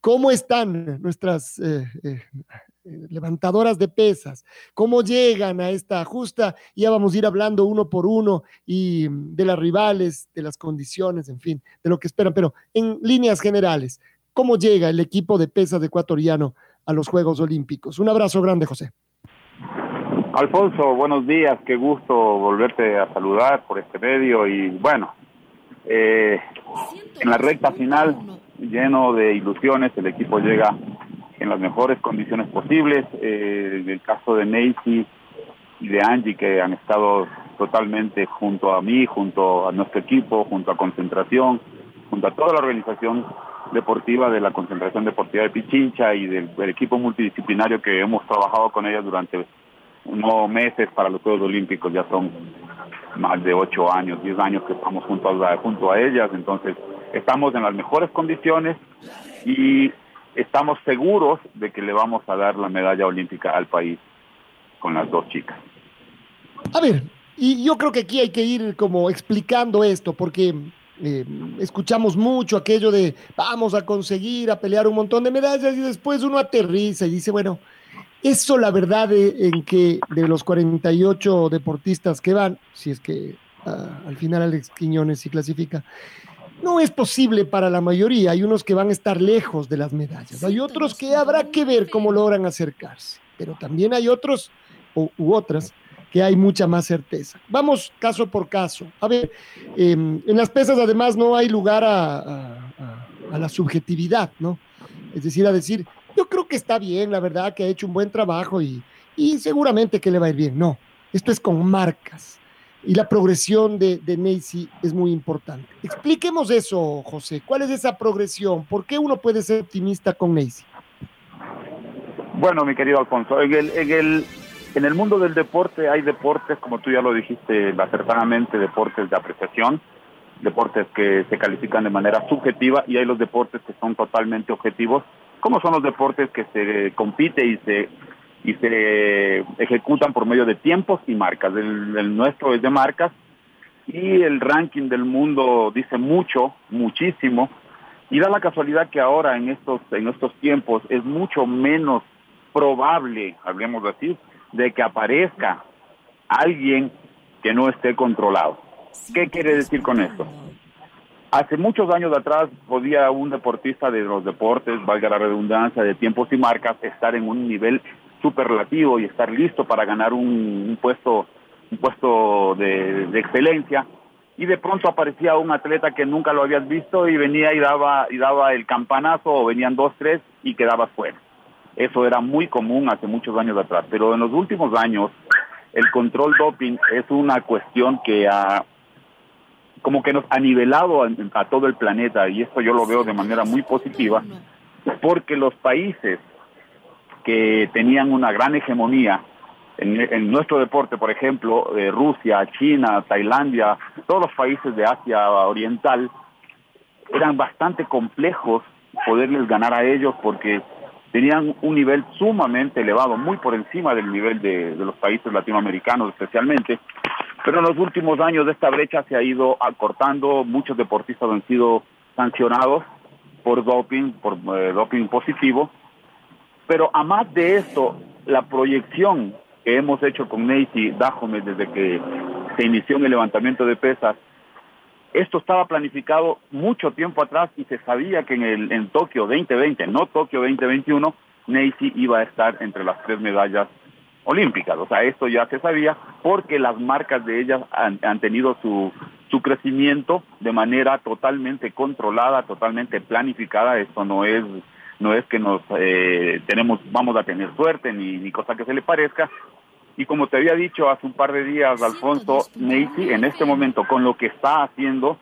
¿Cómo están nuestras eh, eh, levantadoras de pesas? ¿Cómo llegan a esta justa? Ya vamos a ir hablando uno por uno y de las rivales, de las condiciones, en fin, de lo que esperan. Pero en líneas generales, ¿cómo llega el equipo de pesas ecuatoriano a los Juegos Olímpicos? Un abrazo grande, José. Alfonso, buenos días, qué gusto volverte a saludar por este medio y bueno, eh, en la recta final lleno de ilusiones, el equipo llega en las mejores condiciones posibles. Eh, en el caso de Nancy y de Angie, que han estado totalmente junto a mí, junto a nuestro equipo, junto a Concentración, junto a toda la organización deportiva de la Concentración Deportiva de Pichincha y del, equipo multidisciplinario que hemos trabajado con ellas durante unos meses para los Juegos Olímpicos, ya son más de ocho años, diez años que estamos junto a, junto a ellas, entonces estamos en las mejores condiciones y estamos seguros de que le vamos a dar la medalla olímpica al país con las dos chicas. A ver, y yo creo que aquí hay que ir como explicando esto, porque eh, escuchamos mucho aquello de vamos a conseguir, a pelear un montón de medallas y después uno aterriza y dice, bueno, eso la verdad en que de los 48 deportistas que van, si es que ah, al final Alex Quiñones sí clasifica, no es posible para la mayoría. Hay unos que van a estar lejos de las medallas. Hay otros que habrá que ver cómo logran acercarse. Pero también hay otros u otras que hay mucha más certeza. Vamos caso por caso. A ver, em, en las pesas además no hay lugar a, la subjetividad, ¿no? Es decir, a decir, yo creo que está bien, la verdad, que ha hecho un buen trabajo y, y seguramente que le va a ir bien. No, esto es con marcas y la progresión de, de Macy es muy importante. Expliquemos eso, José. ¿Cuál es esa progresión? ¿Por qué uno puede ser optimista con Macy? Bueno, mi querido Alfonso, en el, en el, en el mundo del deporte hay deportes, como tú ya lo dijiste acertadamente, deportes de apreciación, deportes que se califican de manera subjetiva y hay los deportes que son totalmente objetivos, como son los deportes que se compite y se y se ejecutan por medio de tiempos y marcas. El, nuestro es de marcas y el ranking del mundo dice mucho, muchísimo, y da la casualidad que ahora en estos, en estos tiempos es mucho menos probable, hablemos así, de que aparezca alguien que no esté controlado. ¿Qué quiere decir con esto? Hace muchos años atrás podía un deportista de los deportes, valga la redundancia, de tiempos y marcas, estar en un nivel superlativo y estar listo para ganar un, puesto un puesto de, excelencia. Y de pronto aparecía un atleta que nunca lo habías visto y venía y daba y daba el campanazo o venían dos tres y quedabas fuera. Eso era muy común hace muchos años atrás. Pero en los últimos años el control doping es una cuestión que ha como que nos ha nivelado a todo el planeta y esto yo lo veo de manera muy positiva porque los países que tenían una gran hegemonía en, nuestro deporte, por ejemplo, eh, Rusia, China, Tailandia, todos los países de Asia Oriental, eran bastante complejos poderles ganar a ellos porque tenían un nivel sumamente elevado, muy por encima del nivel de, de, los países latinoamericanos especialmente. Pero en los últimos años esta brecha se ha ido acortando, muchos deportistas han sido sancionados por doping, por eh, doping positivo, pero a más de esto, la proyección que hemos hecho con Nancy Dajome desde que se inició en el levantamiento de pesas, esto estaba planificado mucho tiempo atrás y se sabía que en, el, en Tokio 2020, no Tokio 2021, Nancy iba a estar entre las tres medallas olímpicas. O sea, esto ya se sabía porque las marcas de ellas han, han tenido su, su crecimiento de manera totalmente controlada, totalmente planificada. Esto no es no es que nos eh, tenemos vamos a tener suerte ni, ni cosa que se le parezca. Y como te había dicho hace un par de días, Alfonso, Neisy en este momento con lo que está haciendo,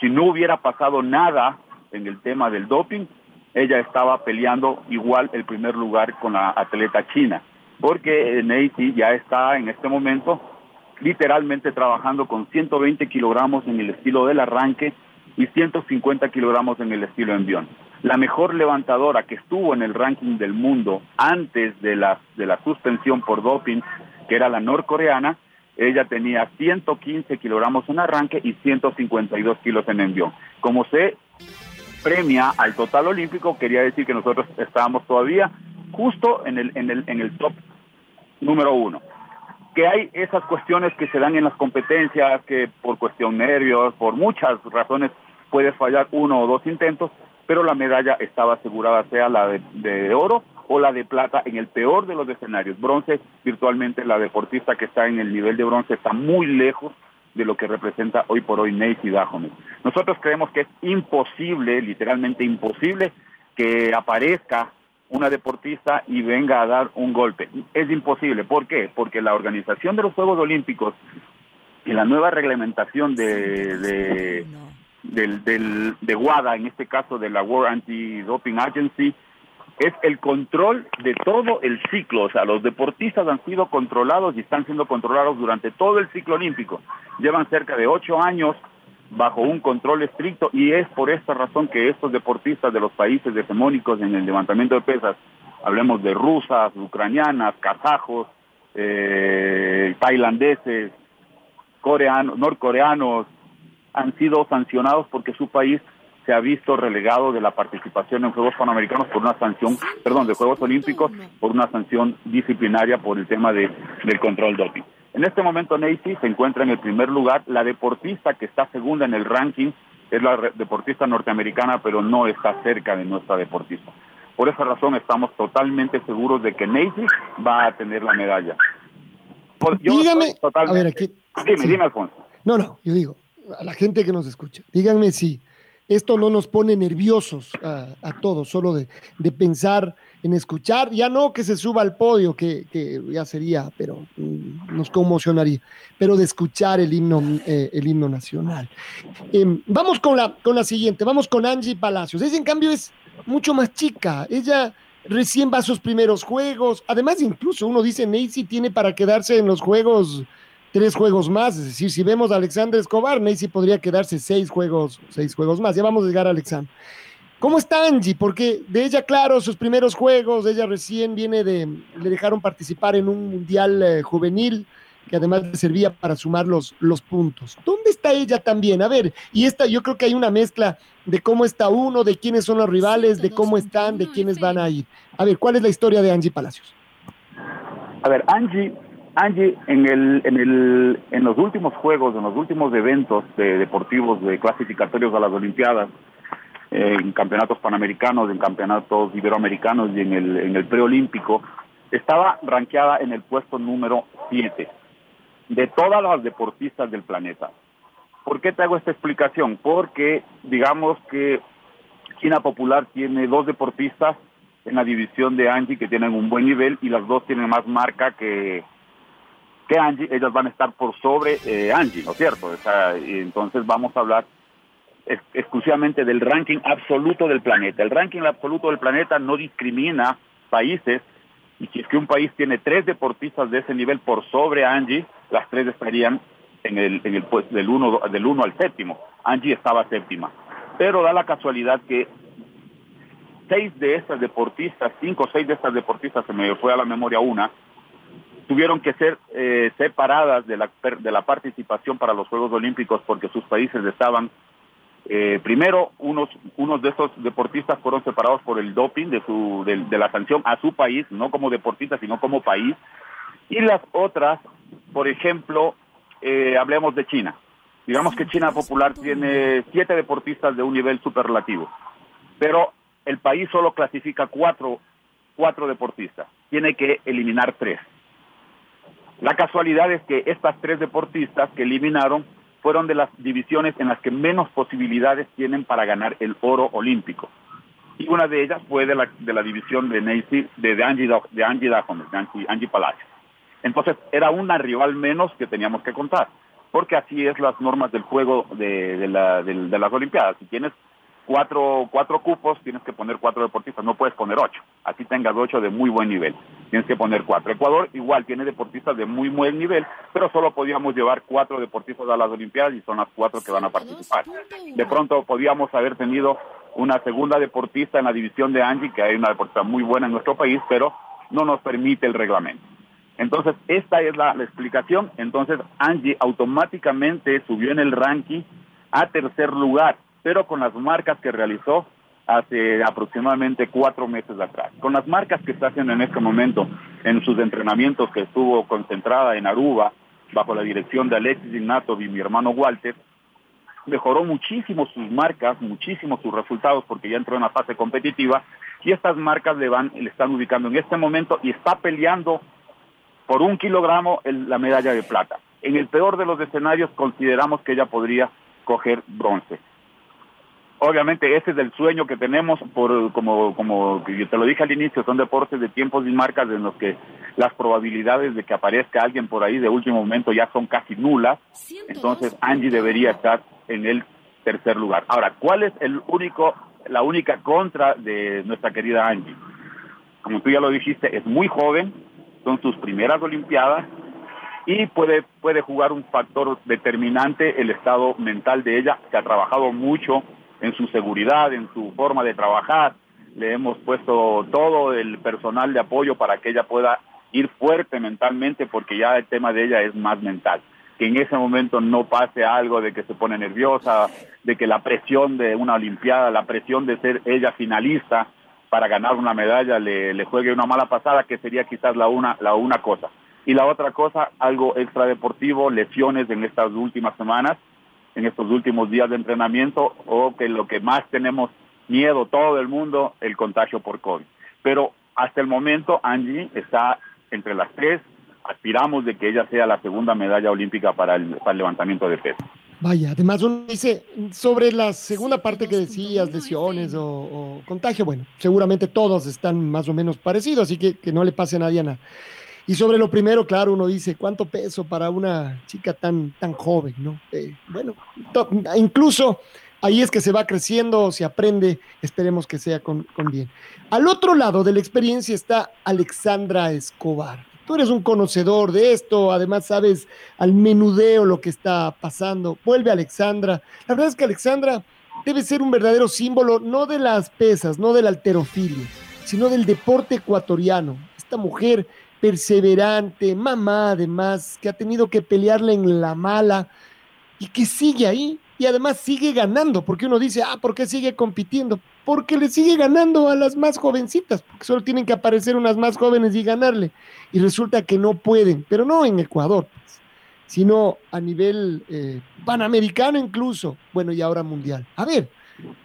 si no hubiera pasado nada en el tema del doping, ella estaba peleando igual el primer lugar con la atleta china, porque Neisy ya está en este momento literalmente trabajando con 120 kilogramos en el estilo del arranque y 150 kilogramos en el estilo envión. La mejor levantadora que estuvo en el ranking del mundo antes de la, de la suspensión por doping, que era la norcoreana, ella tenía 115 kilogramos en arranque y 152 kilos en envión. Como se premia al total olímpico, quería decir que nosotros estábamos todavía justo en el, en el, en el top número uno que hay esas cuestiones que se dan en las competencias, que por cuestión nervios, por muchas razones, puedes fallar uno o dos intentos, pero la medalla estaba asegurada, sea la de, de, oro o la de plata en el peor de los escenarios. Bronce, virtualmente la deportista que está en el nivel de bronce está muy lejos de lo que representa hoy por hoy Nancy Dahomey. Nosotros creemos que es imposible, literalmente imposible, que aparezca una deportista y venga a dar un golpe. Es imposible. ¿Por qué? Porque la organización de los Juegos Olímpicos y la nueva reglamentación de, de, del, del, de WADA, en este caso de la World Anti-Doping Agency, es el control de todo el ciclo. O sea, los deportistas han sido controlados y están siendo controlados durante todo el ciclo olímpico. Llevan cerca de ocho años bajo un control estricto y es por esta razón que estos deportistas de los países hegemónicos en el levantamiento de pesas, hablemos de rusas, ucranianas, kazajos, eh, tailandeses, coreanos, norcoreanos, han sido sancionados porque su país se ha visto relegado de la participación en Juegos Panamericanos por una sanción, perdón, de Juegos Olímpicos por una sanción disciplinaria por el tema de, del control doping. En este momento Nancy se encuentra en el primer lugar. La deportista que está segunda en el ranking es la deportista norteamericana, pero no está cerca de nuestra deportista. Por esa razón estamos totalmente seguros de que Nancy va a tener la medalla. Yo dígame, a ver, aquí, dime, sí. dime, Alfonso. No, no, yo digo, a la gente que nos escucha, díganme si esto no nos pone nerviosos a, todos, solo de, de, pensar en escuchar, ya no que se suba al podio, que, que ya sería, pero mm, nos conmocionaría, pero de escuchar el himno, eh, el himno nacional. Eh, vamos con la, con la siguiente, vamos con Angie Palacios. Ella en cambio es mucho más chica, ella recién va a sus primeros juegos, además incluso uno dice, Nancy tiene para quedarse en los juegos tres juegos más. Es decir, si vemos a Alexander Escobar, Neisy podría quedarse seis juegos, seis juegos más. Ya vamos a llegar a Alexander. ¿Cómo está Angie? Porque de ella, claro, sus primeros juegos, ella recién viene de, le dejaron participar en un mundial eh, juvenil que además le servía para sumar los, los puntos. ¿Dónde está ella también? A ver, y esta yo creo que hay una mezcla de cómo está uno, de quiénes son los rivales, de cómo están, de quiénes van a ir. A ver, ¿cuál es la historia de Angie Palacios? A ver, Angie Angie, en, el, en, el, en los últimos juegos, en los últimos eventos de deportivos de clasificatorios a las Olimpiadas, eh, en campeonatos panamericanos, en campeonatos iberoamericanos y en el, en el preolímpico, estaba rankeada en el puesto número 7 de todas las deportistas del planeta. ¿Por qué te hago esta explicación? Porque digamos que China Popular tiene dos deportistas en la división de Angie que tienen un buen nivel y las dos tienen más marca que, que Angie, ellas van a estar por sobre eh, Angie, ¿no es cierto? O sea, entonces vamos a hablar ex exclusivamente del ranking absoluto del planeta. El ranking absoluto del planeta no discrimina países y si es que un país tiene tres deportistas de ese nivel por sobre Angie, las tres estarían en el, en el del uno del uno al séptimo. Angie estaba séptima. Pero da la casualidad que seis de estas deportistas, cinco o seis de estas deportistas, se me fue a la memoria una, tuvieron que ser eh, separadas de la, de la participación para los Juegos Olímpicos porque sus países estaban, eh, primero, unos, unos de esos deportistas fueron separados por el doping de, su, de, de la sanción a su país, no como deportistas, sino como país, y las otras, por ejemplo, eh, hablemos de China. Digamos que China Popular tiene siete deportistas de un nivel superlativo, pero el país solo clasifica cuatro, cuatro deportistas, tiene que eliminar tres La casualidad es que estas tres deportistas que eliminaron fueron de las divisiones en las que menos posibilidades tienen para ganar el oro olímpico. Y una de ellas fue de la, de la división de, Nancy, de, Angie, de Angie de Angie, Angie Palacio. Entonces era una rival menos que teníamos que contar, porque así es las normas del juego de, de, la, de, de las Olimpiadas. Si tienes cuatro, cuatro cupos, tienes que poner cuatro deportistas, no puedes poner ocho. Así tengas ocho de muy buen nivel, tienes que poner cuatro. Ecuador igual tiene deportistas de muy buen nivel, pero solo podíamos llevar cuatro deportistas a las Olimpiadas y son las cuatro que van a participar. De pronto podíamos haber tenido una segunda deportista en la división de Angie, que hay una deportista muy buena en nuestro país, pero no nos permite el reglamento. Entonces, esta es la explicación. Entonces, Angie automáticamente subió en el ranking a tercer lugar pero con las marcas que realizó hace aproximadamente cuatro meses atrás. Con las marcas que está haciendo en este momento en sus entrenamientos que estuvo concentrada en Aruba, bajo la dirección de Alexis Ignato y mi hermano Walter, mejoró muchísimo sus marcas, muchísimo sus resultados porque ya entró en la fase competitiva y estas marcas le van, le están ubicando en este momento y está peleando por un kilogramo la medalla de plata. En el peor de los escenarios consideramos que ella podría coger bronce obviamente ese es el sueño que tenemos por como como yo te lo dije al inicio son deportes de tiempos y marcas en los que las probabilidades de que aparezca alguien por ahí de último momento ya son casi nulas. Entonces Angie debería estar en el tercer lugar. Ahora cuál es el único la única contra de nuestra querida Angie como tú ya lo dijiste es muy joven son sus primeras olimpiadas y puede puede jugar un factor determinante el estado mental de ella que ha trabajado mucho en su seguridad, en su forma de trabajar. Le hemos puesto todo el personal de apoyo para que ella pueda ir fuerte mentalmente porque ya el tema de ella es más mental. Que en ese momento no pase algo de que se pone nerviosa, de que la presión de una Olimpiada, la presión de ser ella finalista para ganar una medalla le, juegue una mala pasada, que sería quizás la una, la una cosa. Y la otra cosa, algo extradeportivo, lesiones en estas últimas semanas, en estos últimos días de entrenamiento o que lo que más tenemos miedo todo el mundo, el contagio por COVID. Pero hasta el momento Angie está entre las tres, aspiramos de que ella sea la segunda medalla olímpica para el, para el levantamiento de peso. Vaya, además uno dice, sobre la segunda parte que decías, lesiones o, o, contagio, bueno, seguramente todos están más o menos parecidos, así que que no le pase a nadie nada. Y sobre lo primero, claro, uno dice, ¿cuánto peso para una chica tan, tan joven, no? Eh, bueno, incluso ahí es que se va creciendo, se aprende, esperemos que sea con, con, bien. Al otro lado de la experiencia está Alexandra Escobar. Tú eres un conocedor de esto, además sabes al menudeo lo que está pasando. Vuelve Alexandra. La verdad es que Alexandra debe ser un verdadero símbolo, no de las pesas, no del alterofilia, sino del deporte ecuatoriano. Esta mujer perseverante, mamá además, que ha tenido que pelearle en la mala y que sigue ahí y además sigue ganando, porque uno dice, ah, ¿por qué sigue compitiendo? Porque le sigue ganando a las más jovencitas, porque solo tienen que aparecer unas más jóvenes y ganarle. Y resulta que no pueden, pero no en Ecuador, pues, sino a nivel eh, panamericano incluso, bueno, y ahora mundial. A ver,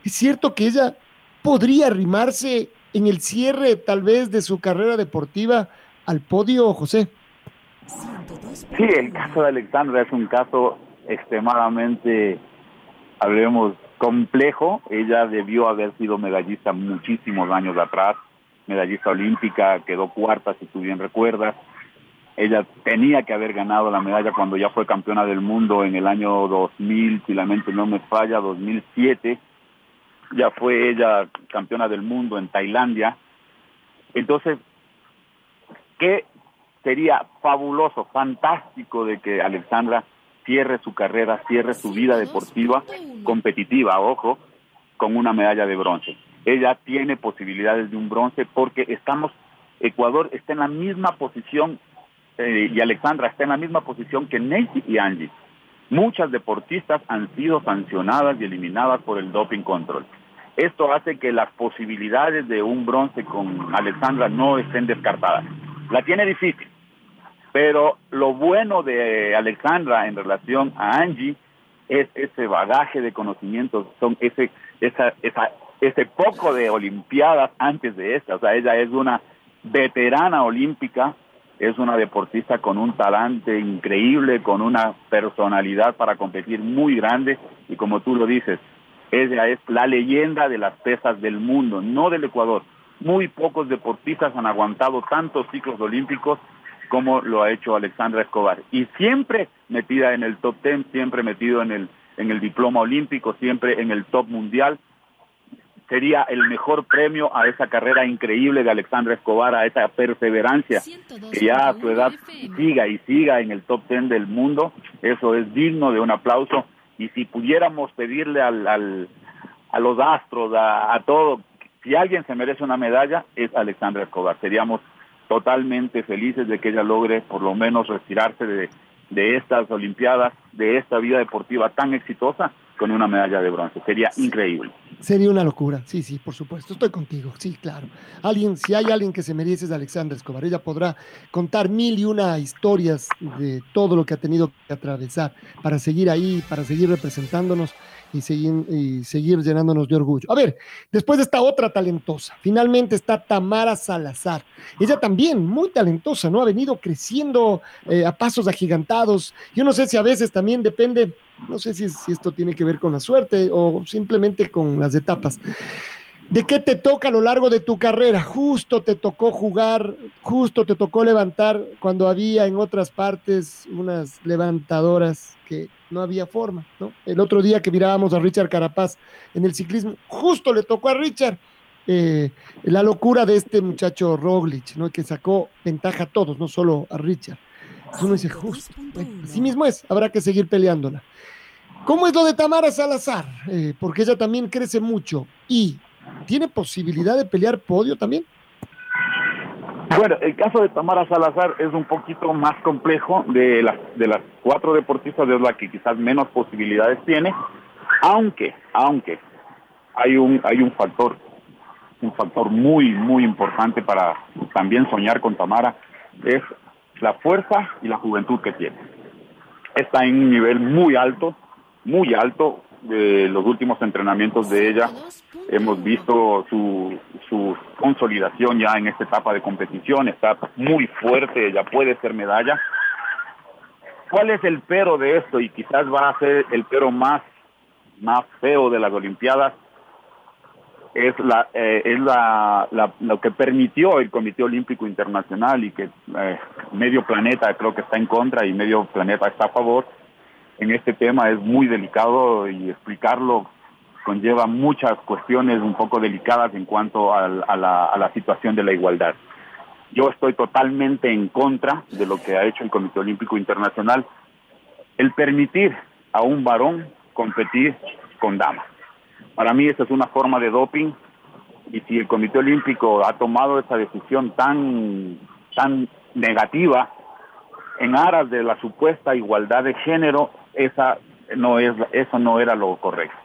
es cierto que ella podría arrimarse en el cierre tal vez de su carrera deportiva al podio, José. Sí, el caso de Alexandra es un caso extremadamente, hablemos, complejo. Ella debió haber sido medallista muchísimos años atrás, medallista olímpica, quedó cuarta, si tú bien recuerdas. Ella tenía que haber ganado la medalla cuando ya fue campeona del mundo en el año 2000, si la mente no me falla, 2007. Ya fue ella campeona del mundo en Tailandia. Entonces, que sería fabuloso, fantástico de que Alexandra cierre su carrera, cierre su vida deportiva competitiva, ojo, con una medalla de bronce. Ella tiene posibilidades de un bronce porque estamos, Ecuador está en la misma posición eh, y Alexandra está en la misma posición que Nancy y Angie. Muchas deportistas han sido sancionadas y eliminadas por el doping control. Esto hace que las posibilidades de un bronce con Alexandra no estén descartadas la tiene difícil. Pero lo bueno de Alexandra en relación a Angie es ese bagaje de conocimientos, son ese, esa, esa, ese poco de olimpiadas antes de esta. O sea, ella es una veterana olímpica es una deportista con un talante increíble, con una personalidad para competir muy grande y como tú lo dices, ella es la leyenda de las pesas del mundo, no del Ecuador. Muy pocos deportistas han aguantado tantos ciclos olímpicos como lo ha hecho Alexandra Escobar. Y siempre metida en el top ten, siempre metido en el, en el diploma olímpico, siempre en el top mundial sería el mejor premio a esa carrera increíble de Alexandra Escobar, a esa perseverancia, que ya a su edad siga y siga en el top ten del mundo, eso es digno de un aplauso. Y si pudiéramos pedirle al, al a los astros, a, a todo, si alguien se merece una medalla, es Alexandra Escobar. Seríamos totalmente felices de que ella logre por lo menos retirarse de, de estas Olimpiadas, de esta vida deportiva tan exitosa con una medalla de bronce. Sería increíble. Sería una locura, sí, sí, por supuesto. Estoy contigo, sí, claro. Alguien, si hay alguien que se merece es Alexandra Escobar. Ella podrá contar mil y una historias de todo lo que ha tenido que atravesar para seguir ahí, para seguir representándonos y seguir, y seguir llenándonos de orgullo. A ver, después de esta otra talentosa, finalmente está Tamara Salazar. Ella también, muy talentosa, ¿no? Ha venido creciendo eh, a pasos agigantados. Yo no sé si a veces también depende, no sé si, si esto tiene que ver con la suerte o simplemente con las etapas. ¿De qué te toca a lo largo de tu carrera? Justo te tocó jugar, justo te tocó levantar cuando había en otras partes unas levantadoras que no había forma, ¿no? El otro día que mirábamos a Richard Carapaz en el ciclismo, justo le tocó a Richard eh, la locura de este muchacho Roglic, ¿no? Que sacó ventaja a todos, no solo a Richard. Uno dice, justo, así mismo es, habrá que seguir peleándola. ¿Cómo es lo de Tamara Salazar? Eh, porque ella también crece mucho y ¿Tiene posibilidad de pelear podio también? Bueno, el caso de Tamara Salazar es un poquito más complejo de las de las cuatro deportistas es la que quizás menos posibilidades tiene, aunque aunque hay un hay un factor un factor muy muy importante para también soñar con Tamara es la fuerza y la juventud que tiene. Está en un nivel muy alto, muy alto, de los últimos entrenamientos de ella hemos visto su, consolidación ya en esta etapa de competición, está muy fuerte, ya puede ser medalla. ¿Cuál es el pero de esto? Y quizás va a ser el pero más, más feo de las Olimpiadas. Es, la, eh, es la, lo que permitió el Comité Olímpico Internacional y que eh, medio planeta creo que está en contra y medio planeta está a favor en este tema es muy delicado y explicarlo conlleva muchas cuestiones un poco delicadas en cuanto a la situación de la igualdad. Yo estoy totalmente en contra de lo que ha hecho el Comité Olímpico Internacional, el permitir a un varón competir con damas. Para mí esa es una forma de doping y si el Comité Olímpico ha tomado esa decisión tan, tan negativa en aras de la supuesta igualdad de género, esa no es eso no era lo correcto.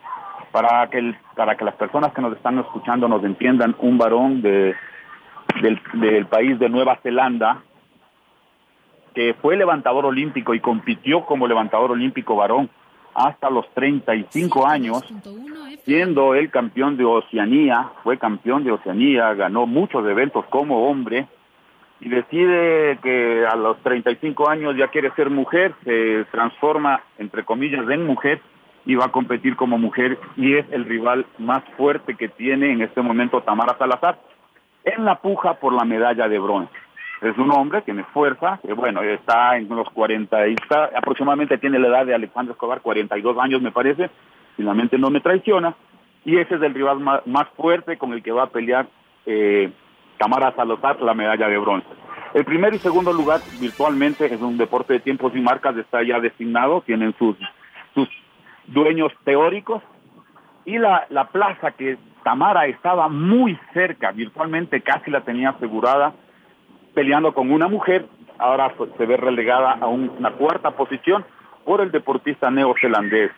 Para que para que las personas que nos están escuchando nos entiendan, un varón de del país de Nueva Zelanda que fue levantador olímpico y compitió como levantador olímpico varón hasta los 35 años, siendo el campeón de Oceanía, fue campeón de Oceanía, ganó muchos eventos como hombre, y decide que a los 35 años ya quiere ser mujer, se transforma, entre comillas, en mujer y va a competir como mujer y es el rival más fuerte que tiene en este momento Tamara Salazar en la puja por la medalla de bronce. Es un hombre, tiene fuerza, que bueno, está en los 40, está, aproximadamente tiene la edad de Alejandro Escobar, 42 años me parece, finalmente no me traiciona, y ese es el rival más, más fuerte con el que va a pelear eh, Tamara Salazar la medalla de bronce. El primer y segundo lugar virtualmente es un deporte de tiempos y marcas, está ya designado, tienen sus, sus dueños teóricos y la, la plaza que Tamara estaba muy cerca, virtualmente casi la tenía asegurada, peleando con una mujer, ahora se ve relegada a una cuarta posición por el deportista neozelandés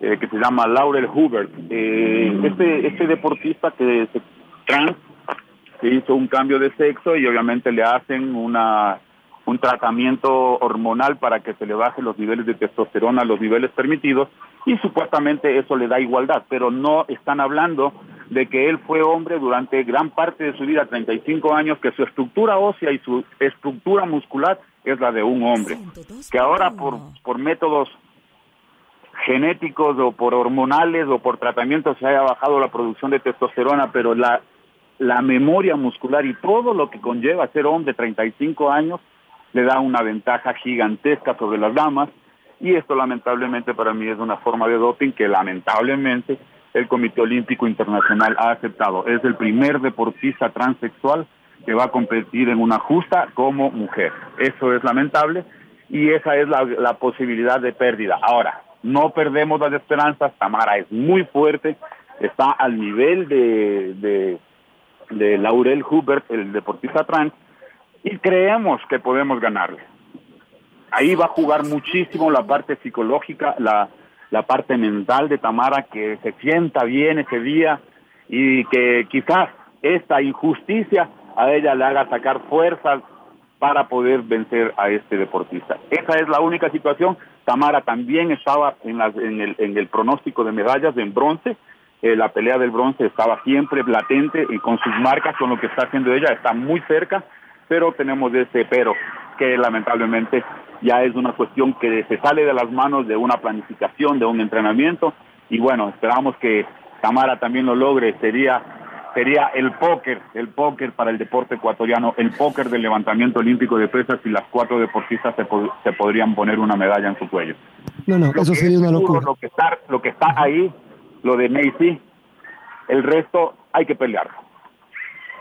eh, que se llama Laurel Hubert. Eh, este, este deportista que se trans se hizo un cambio de sexo y obviamente le hacen una un tratamiento hormonal para que se le baje los niveles de testosterona a los niveles permitidos y supuestamente eso le da igualdad, pero no están hablando de que él fue hombre durante gran parte de su vida, 35 años, que su estructura ósea y su estructura muscular es la de un hombre, que ahora por, por métodos genéticos o por hormonales o por tratamientos se haya bajado la producción de testosterona, pero la, la memoria muscular y todo lo que conlleva ser hombre de 35 años le da una ventaja gigantesca sobre las damas. Y esto lamentablemente para mí es una forma de doping que lamentablemente el Comité Olímpico Internacional ha aceptado. Es el primer deportista transexual que va a competir en una justa como mujer. Eso es lamentable y esa es la, posibilidad de pérdida. Ahora, no perdemos las esperanzas, Tamara es muy fuerte, está al nivel de, de, de Laurel Hubert, el deportista trans, y creemos que podemos ganarle. Ahí va a jugar muchísimo la parte psicológica, la, la parte mental de Tamara, que se sienta bien ese día y que quizás esta injusticia a ella le haga sacar fuerzas para poder vencer a este deportista. Esa es la única situación. Tamara también estaba en, el pronóstico de medallas en bronce. Eh, la pelea del bronce estaba siempre latente y con sus marcas, con lo que está haciendo ella, está muy cerca, pero tenemos ese pero, que lamentablemente ya es una cuestión que se sale de las manos de una planificación, de un entrenamiento, y bueno, esperamos que Tamara también lo logre, sería sería el póker, el póker para el deporte ecuatoriano, el póker del levantamiento olímpico de pesas y las cuatro deportistas se, se podrían poner una medalla en su cuello. No, no, eso sería una locura. Lo que, está, lo que está ahí, lo de Macy, el resto hay que pelearlo.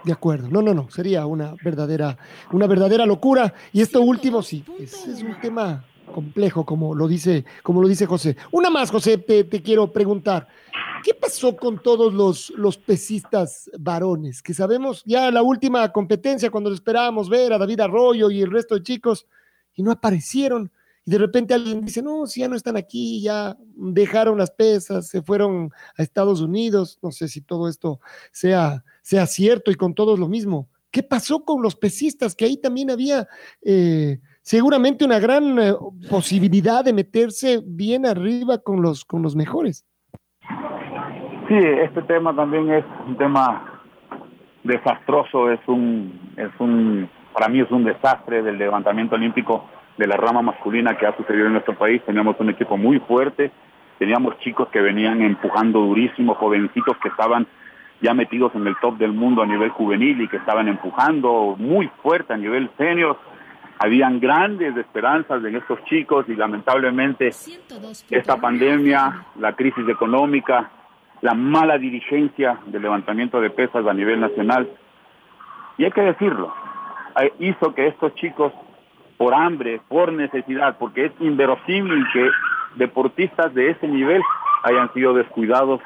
De acuerdo, no, no, no, sería una verdadera, una verdadera locura. Y esto último, sí, es, es un tema complejo, como lo dice, como lo dice José. Una más, José, te, te quiero preguntar. ¿Qué pasó con todos los, los pesistas varones? Que sabemos ya la última competencia, cuando esperábamos ver a David Arroyo y el resto de chicos, y no aparecieron. Y de repente alguien dice, no, si ya no están aquí, ya dejaron las pesas, se fueron a Estados Unidos. No sé si todo esto sea, sea cierto y con todos lo mismo. ¿Qué pasó con los pesistas? Que ahí también había eh, seguramente una gran eh, posibilidad de meterse bien arriba con los, con los mejores. Sí, este tema también es un tema desastroso, es un, es un, para mí es un desastre del levantamiento olímpico de la rama masculina que ha sucedido en nuestro país. Teníamos un equipo muy fuerte, teníamos chicos que venían empujando durísimo, jovencitos que estaban ya metidos en el top del mundo a nivel juvenil y que estaban empujando muy fuerte a nivel senior. Habían grandes esperanzas en estos chicos y lamentablemente esta pandemia, la crisis económica, la mala dirigencia del levantamiento de pesas a nivel nacional, y hay que decirlo, hizo que estos chicos, por hambre, por necesidad, porque es inverosímil que deportistas de ese nivel hayan sido descuidados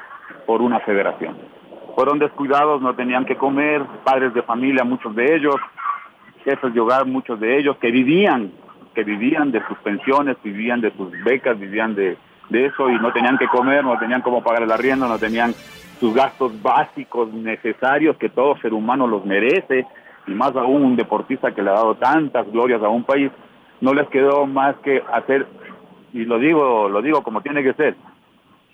por una federación. Fueron descuidados, no tenían que comer, padres de familia, muchos de ellos, jefes de hogar, muchos de ellos, que vivían, que vivían de sus pensiones, vivían de sus becas, vivían de, de eso y no tenían que comer, no tenían cómo pagar el arriendo, no tenían sus gastos básicos necesarios que todo ser humano los merece y más aún un deportista que le ha dado tantas glorias a un país, no les quedó más que hacer y lo digo, lo digo como tiene que ser,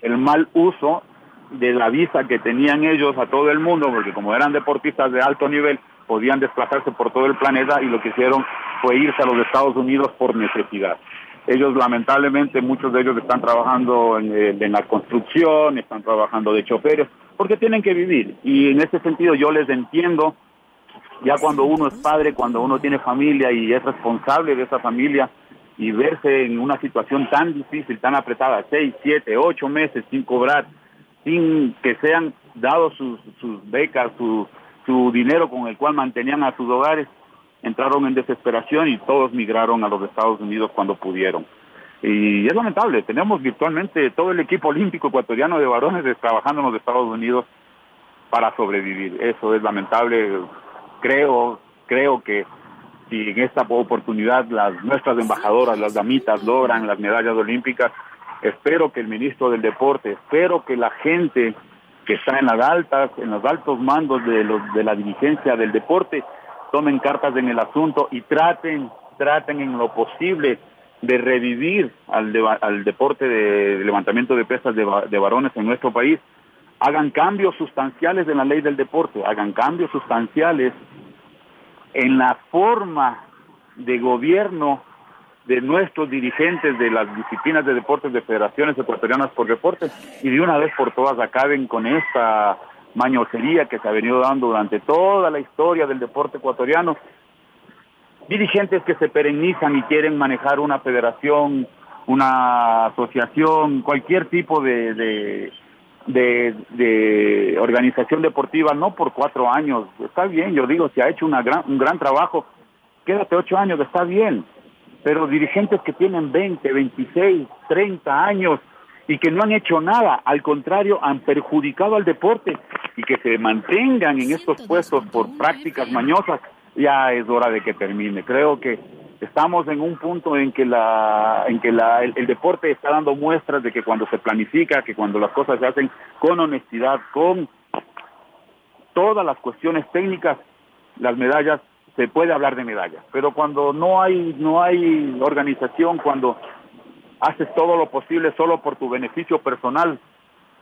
el mal uso de la visa que tenían ellos a todo el mundo, porque como eran deportistas de alto nivel, podían desplazarse por todo el planeta y lo que hicieron fue irse a los Estados Unidos por necesidad. Ellos lamentablemente, muchos de ellos están trabajando en, en, la construcción, están trabajando de choferes, porque tienen que vivir. Y en ese sentido yo les entiendo, ya cuando uno es padre, cuando uno tiene familia y es responsable de esa familia, y verse en una situación tan difícil, tan apretada, seis, siete, ocho meses sin cobrar, sin que sean dados sus, becas, su, su dinero con el cual mantenían a sus hogares, entraron en desesperación y todos migraron a los Estados Unidos cuando pudieron. Y es lamentable, tenemos virtualmente todo el equipo olímpico ecuatoriano de varones trabajando en los Estados Unidos para sobrevivir. Eso es lamentable. Creo, creo que si en esta oportunidad las nuestras embajadoras, las damitas, logran las medallas olímpicas, espero que el ministro del deporte, espero que la gente que está en las altas, en los altos mandos de, la dirigencia del deporte, tomen cartas en el asunto y traten, traten en lo posible de revivir al, de, al deporte de levantamiento de pesas de, varones en nuestro país, hagan cambios sustanciales en la ley del deporte, hagan cambios sustanciales en la forma de gobierno de nuestros dirigentes de las disciplinas de deportes de federaciones ecuatorianas por deporte y de una vez por todas acaben con esta mañosería que se ha venido dando durante toda la historia del deporte ecuatoriano. Dirigentes que se perennizan y quieren manejar una federación, una asociación, cualquier tipo de, de, organización deportiva, no por cuatro años. Está bien, yo digo, si ha hecho una gran, un gran trabajo, quédate ocho años, está bien. Pero dirigentes que tienen 20, 26, 30 años y que no han hecho nada, al contrario, han perjudicado al deporte y que se mantengan en estos puestos por prácticas mañosas, ya es hora de que termine. Creo que estamos en un punto en que la en que la, el, el, deporte está dando muestras de que cuando se planifica, que cuando las cosas se hacen con honestidad, con todas las cuestiones técnicas, las medallas se puede hablar de medallas, pero cuando no hay no hay organización, cuando haces todo lo posible solo por tu beneficio personal,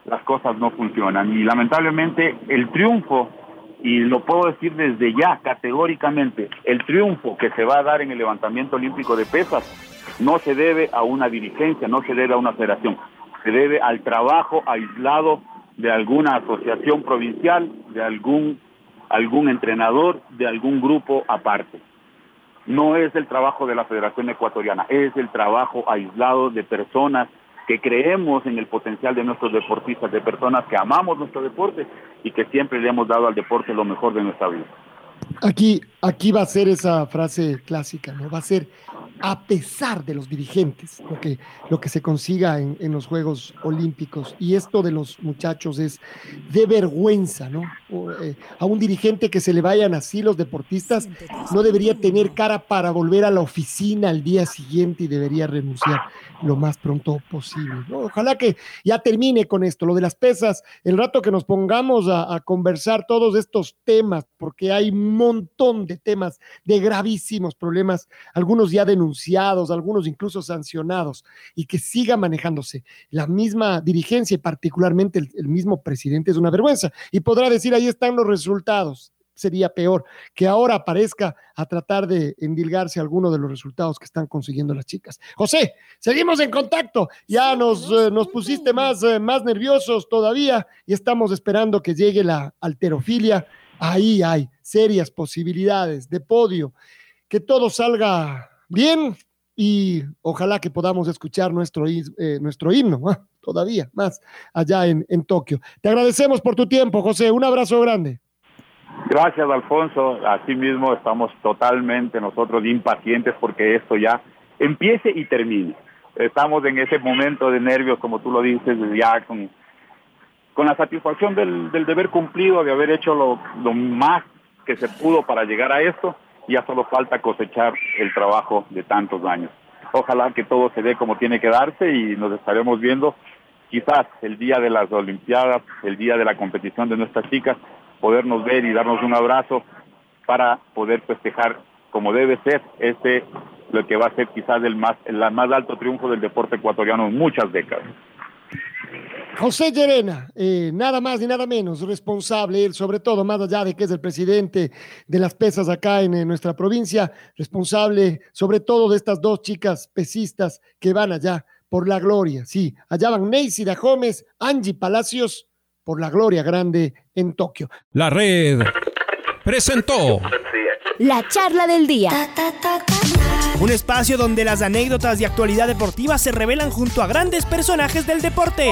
las cosas no funcionan. Y lamentablemente el triunfo y lo puedo decir desde ya categóricamente, el triunfo que se va a dar en el levantamiento olímpico de pesas no se debe a una dirigencia, no se debe a una federación, se debe al trabajo aislado de alguna asociación provincial, de algún, algún entrenador, de algún grupo aparte. No es el trabajo de la Federación Ecuatoriana, es el trabajo aislado de personas que creemos en el potencial de nuestros deportistas, de personas que amamos nuestro deporte y que siempre le hemos dado al deporte lo mejor de nuestra vida. Aquí, aquí va a ser esa frase clásica, ¿no? Va a ser a pesar de los dirigentes, lo que, lo que se consiga en, en, los Juegos Olímpicos. Y esto de los muchachos es de vergüenza, ¿no? O, eh, a un dirigente que se le vayan así los deportistas no debería tener cara para volver a la oficina al día siguiente y debería renunciar lo más pronto posible. ¿no? Ojalá que ya termine con esto, lo de las pesas, el rato que nos pongamos a, a conversar todos estos temas, porque hay un montón de temas, de gravísimos problemas, algunos ya denunciados, algunos incluso sancionados, y que siga manejándose. La misma dirigencia y particularmente el, el mismo presidente es una vergüenza. Y podrá decir, ahí están los resultados sería peor que ahora aparezca a tratar de endilgarse alguno de los resultados que están consiguiendo las chicas. José, seguimos en contacto. Ya nos, eh, nos pusiste más, eh, más nerviosos todavía y estamos esperando que llegue la alterofilia. Ahí hay serias posibilidades de podio. Que todo salga bien y ojalá que podamos escuchar nuestro, eh, nuestro himno. ¿eh? todavía más allá en, en Tokio. Te agradecemos por tu tiempo, José. Un abrazo grande. Gracias, Alfonso. Asimismo, estamos totalmente nosotros impacientes porque esto ya empiece y termine. Estamos en ese momento de nervios, como tú lo dices, ya con, con la satisfacción del, del deber cumplido, de haber hecho lo, lo más que se pudo para llegar a esto. Ya solo falta cosechar el trabajo de tantos años. Ojalá que todo se dé como tiene que darse y nos estaremos viendo quizás el día de las Olimpiadas, el día de la competición de nuestras chicas, podernos ver y darnos un abrazo para poder festejar como debe ser este lo que va a ser quizás el más el más alto triunfo del deporte ecuatoriano en muchas décadas. José Llerena, eh, nada más ni nada menos, responsable, él sobre todo, más allá de que es el presidente de las pesas acá en, en, nuestra provincia, responsable sobre todo de estas dos chicas pesistas que van allá por la gloria. Sí, allá van Neisida Gómez, Angie Palacios, por la gloria grande en Tokio. La red presentó la charla del día. Un espacio donde las anécdotas de actualidad deportiva se revelan junto a grandes personajes del deporte.